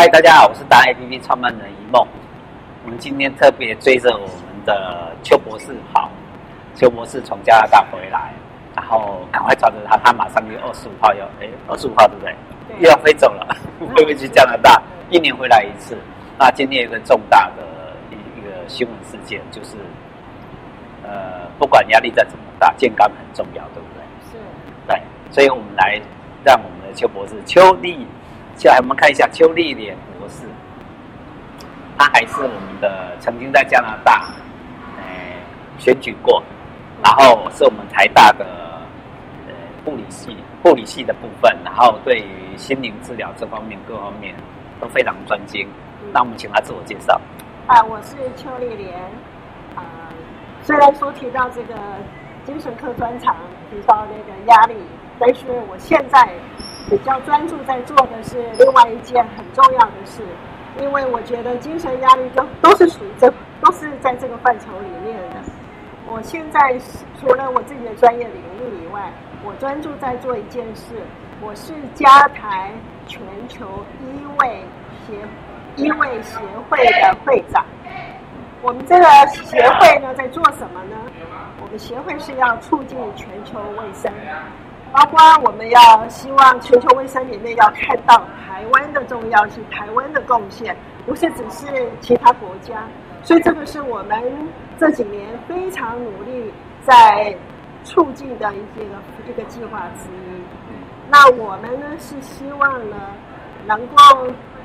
嗨，大家好，我是大 APP 创办人一梦。我们今天特别追着我们的邱博士跑，邱博士从加拿大回来，然后赶快抓着他，他马上就二十五号要，哎，二十五号对不对？又要飞走了，会不会去加拿大？一年回来一次。那今天有一个重大的一一个新闻事件，就是，呃，不管压力再怎么大，健康很重要，对不对？是。对，所以我们来让我们的邱博士邱立。接下来我们看一下邱丽莲博士，他还是我们的曾经在加拿大，呃，选举过，然后是我们台大的呃护理系护理系的部分，然后对于心灵治疗这方面各方面都非常专精。那我们请他自我介绍。啊，我是邱丽莲。虽然说提到这个精神科专长，提到那个压力，但是我现在。比较专注在做的是另外一件很重要的事，因为我觉得精神压力都都是属于这，都是在这个范畴里面的。我现在除了我自己的专业领域以外，我专注在做一件事，我是家台全球医卫协医卫协会的会长。我们这个协会呢，在做什么呢？我们协会是要促进全球卫生。包括我们要希望全球卫生里面要看到台湾的重要性，台湾的贡献，不是只是其他国家。所以这个是我们这几年非常努力在促进的一个一个计划之一。那我们呢是希望呢能够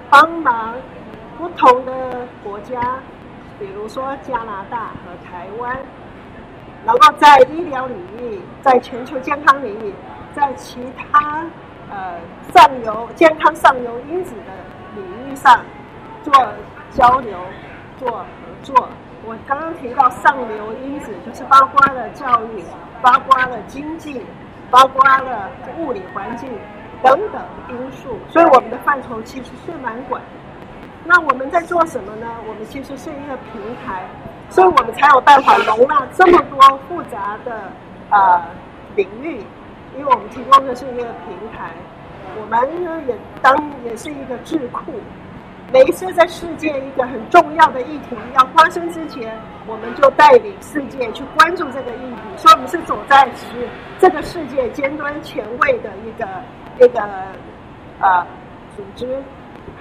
帮忙不同的国家，比如说加拿大和台湾，能够在医疗领域，在全球健康领域。在其他呃上游健康上游因子的领域上做交流、做合作。我刚刚提到上游因子，就是包括了教育、包括了经济、包括了物理环境等等因素，所以我们的范畴其实是蛮广。那我们在做什么呢？我们其实是一个平台，所以我们才有办法容纳这么多复杂的呃领域。因为我们提供的是一个平台，我们呢也当也是一个智库。每一次在世界一个很重要的议题要发生之前，我们就带领世界去关注这个议题。所以，我们是走在是这个世界尖端前卫的一个一个呃组织。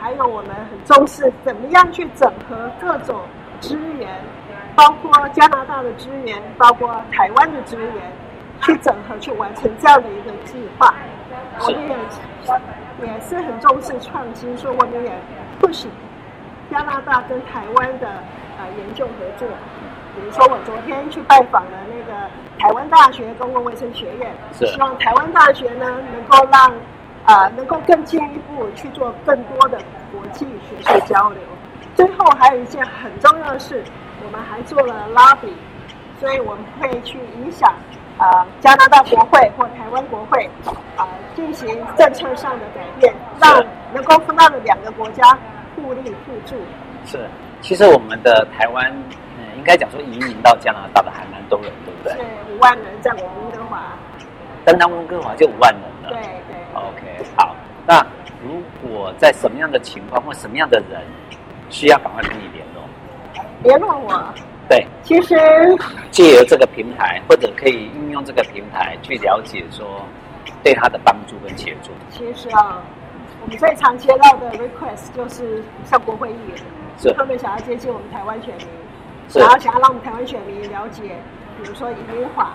还有，我们很重视怎么样去整合各种资源，包括加拿大的资源，包括台湾的资源。去整合，去完成这样的一个计划。我们也也是很重视创新，所以我们也不行加拿大跟台湾的呃研究合作。比如说，我昨天去拜访了那个台湾大学公共卫生学院，希望台湾大学呢能够让啊、呃、能够更进一步去做更多的国际学术交流。最后还有一件很重要的事，我们还做了 lobby，所以我们会去影响。啊，加拿大国会或台湾国会啊，进行政策上的改变，让能够让两个国家互利互助。是，其实我们的台湾，嗯，应该讲说移民到加拿大的还蛮多人，对不对？是五万人，在我们温哥华。单单温哥华就五万人了。对对。OK，好。那如果在什么样的情况或什么样的人需要赶快跟你联络？联络我。对，其实借由这个平台，或者可以运用这个平台去了解说，对他的帮助跟协助。其实啊，我们最常接到的 request 就是像国会议员，是。特别想要接近我们台湾选民，是。然后想要让我们台湾选民了解，比如说移民法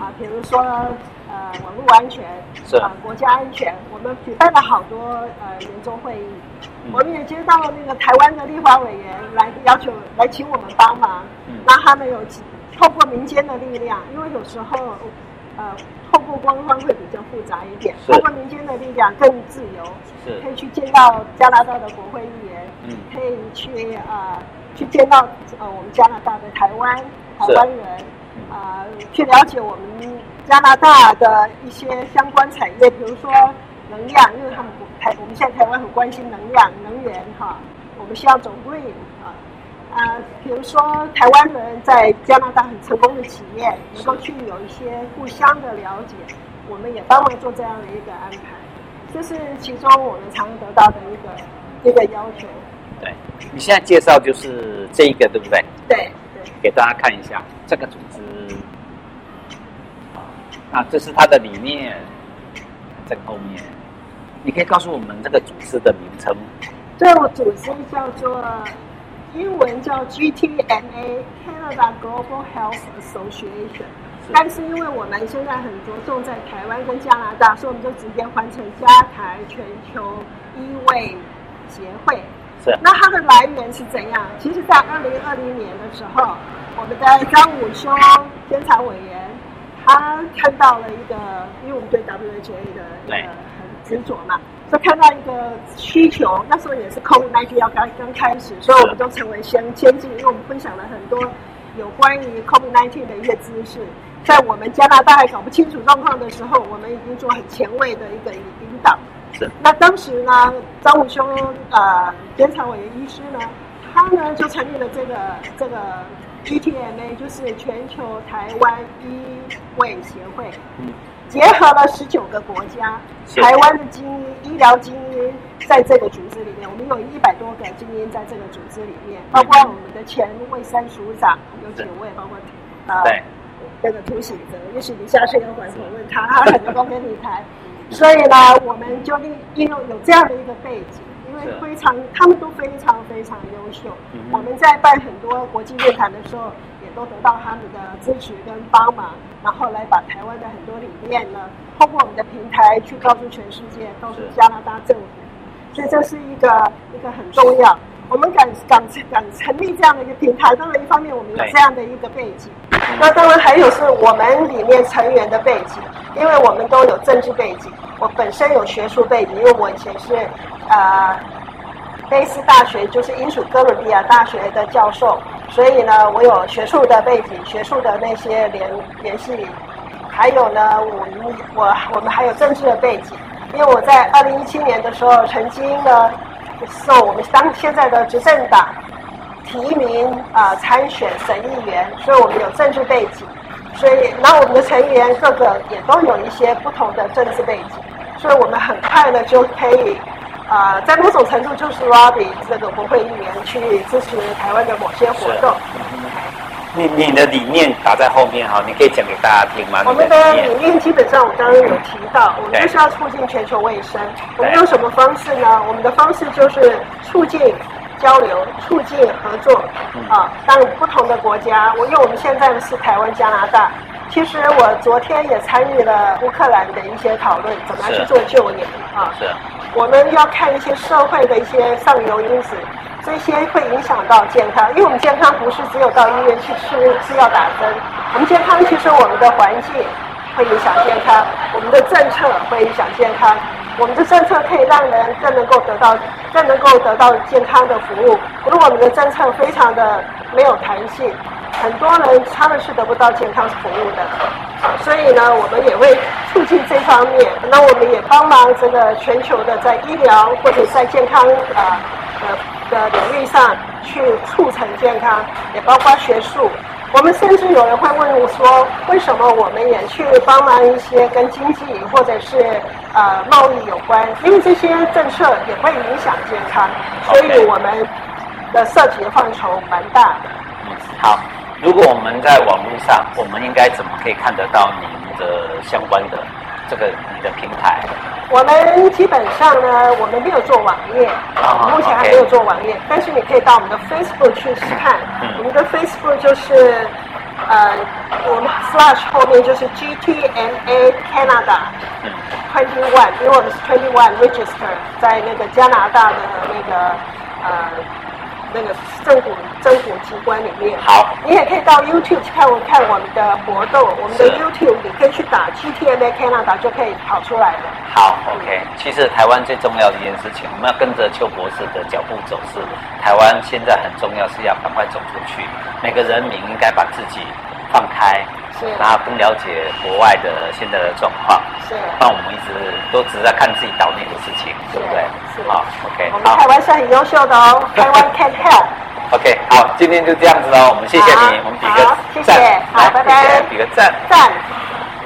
啊，比如说呃网络安全，是。啊国家安全，我们举办了好多呃年终会议。我们也接到了那个台湾的立法委员来要求来请我们帮忙，那他们有透过民间的力量，因为有时候呃透过官方会比较复杂一点，透过民间的力量更自由，是。可以去见到加拿大的国会议员，嗯，可以去呃去见到呃我们加拿大的台湾台湾人，啊、呃、去了解我们加拿大的一些相关产业，比如说能量，因为他们。台，我们现在台湾很关心能量、能源哈，我们需要走 green 啊啊，比如说台湾人在加拿大很成功的企业，能够去有一些互相的了解，我们也帮忙做这样的一个安排，这是其中我们常得到的一个一个要求。对，你现在介绍就是这一个，对不对？对对，给大家看一下这个组织。啊，这是它的理念，在后面。你可以告诉我们这个组织的名称。这个组织叫做英文叫 GTMA（Canada Global Health Association），但是因为我们现在很着重在台湾跟加拿大，所以我们就直接换成加台全球医卫协会。是。那它的来源是怎样？其实，在二零二零年的时候，我们的张武兄监察委员。他看到了一个，因为我们对 WHA 的一个很执着嘛，所以看到一个需求。那时候也是 COVID-19 要刚刚开始，所以我们都成为先先进，因为我们分享了很多有关于 COVID-19 的一些知识。在我们加拿大还搞不清楚状况的时候，我们已经做很前卫的一个引导。是。那当时呢，张武兄呃，监察委员医师呢，他呢就成立了这个这个。GTMA 就是全球台湾医卫协会，嗯，结合了十九个国家，台湾的精英、医疗精英在这个组织里面，我们有一百多个精英在这个组织里面，包括我们的前卫生署长有几位，包括啊，对，这个涂喜泽，也许你下次有管访问他，他 很能够跟你谈。所以呢，我们就利利用有这样的一个背景。因为非常，他们都非常非常优秀。嗯、我们在办很多国际论坛的时候，也都得到他们的支持跟帮忙，然后来把台湾的很多理念呢，通过我们的平台去告诉全世界，告诉加拿大政府。所以这是一个一个很重要。我们敢敢敢成立这样的一个平台，当然一方面我们有这样的一个背景，那当然还有是我们里面成员的背景，因为我们都有政治背景，我本身有学术背景，因为我以前是。呃，卑斯大学就是英属哥伦比亚大学的教授，所以呢，我有学术的背景，学术的那些联联系，还有呢，我我我们还有政治的背景，因为我在二零一七年的时候，曾经呢受我们当现在的执政党提名啊、参选省议员，所以我们有政治背景，所以那我们的成员各个也都有一些不同的政治背景，所以我们很快的就可以。啊、呃，在某种程度就是 lobby 这个国会议员去支持台湾的某些活动。你你的理念打在后面哈，你可以讲给大家听吗？我们的理念基本上我刚刚有提到，我们就是要促进全球卫生。我们用什么方式呢？我们的方式就是促进交流、促进合作。啊，当不同的国家，我因为我们现在是台湾、加拿大。其实我昨天也参与了乌克兰的一些讨论，怎么样去做救援啊？是。我们要看一些社会的一些上游因子，这些会影响到健康，因为我们健康不是只有到医院去吃吃药打针，我们健康其实我们的环境会影响健康，我们的政策会影响健康，我们的政策可以让人更能够得到更能够得到健康的服务。如果我们的政策非常的没有弹性，很多人他们是得不到健康服务的。所以呢，我们也会促进这方面。那我们也帮忙这个全球的在医疗或者在健康啊的的领域上去促成健康，也包括学术。我们甚至有人会问我说，为什么我们也去帮忙一些跟经济或者是呃贸易有关？因为这些政策也会影响健康，所以我们的涉及的范畴蛮大的。好。如果我们在网络上，我们应该怎么可以看得到您的相关的这个你的平台？我们基本上呢，我们没有做网页，啊、目前还没有做网页。但是你可以到我们的 Facebook 去看，嗯、我们的 Facebook 就是呃，我们 Slash 后面就是 GTMA Canada Twenty One，因为我们是 Twenty One Register 在那个加拿大的那个呃。那个政府政府机关里面，好，你也可以到 YouTube 去看我看我们的活动，我们的 YouTube 你可以去打 GTMA Canada 就可以跑出来了。好，OK。其实台湾最重要的一件事情，我们要跟着邱博士的脚步走。是，台湾现在很重要是要赶快走出去，每个人民应该把自己放开。是，然后更了解国外的现在的状况。是，那我们一直都只在看自己岛内的事情，对不对？是。好，OK。我们台湾是很优秀的哦，台湾 can help。OK，好，今天就这样子喽，我们谢谢你，我们比个赞，好，拜拜，比个赞，赞。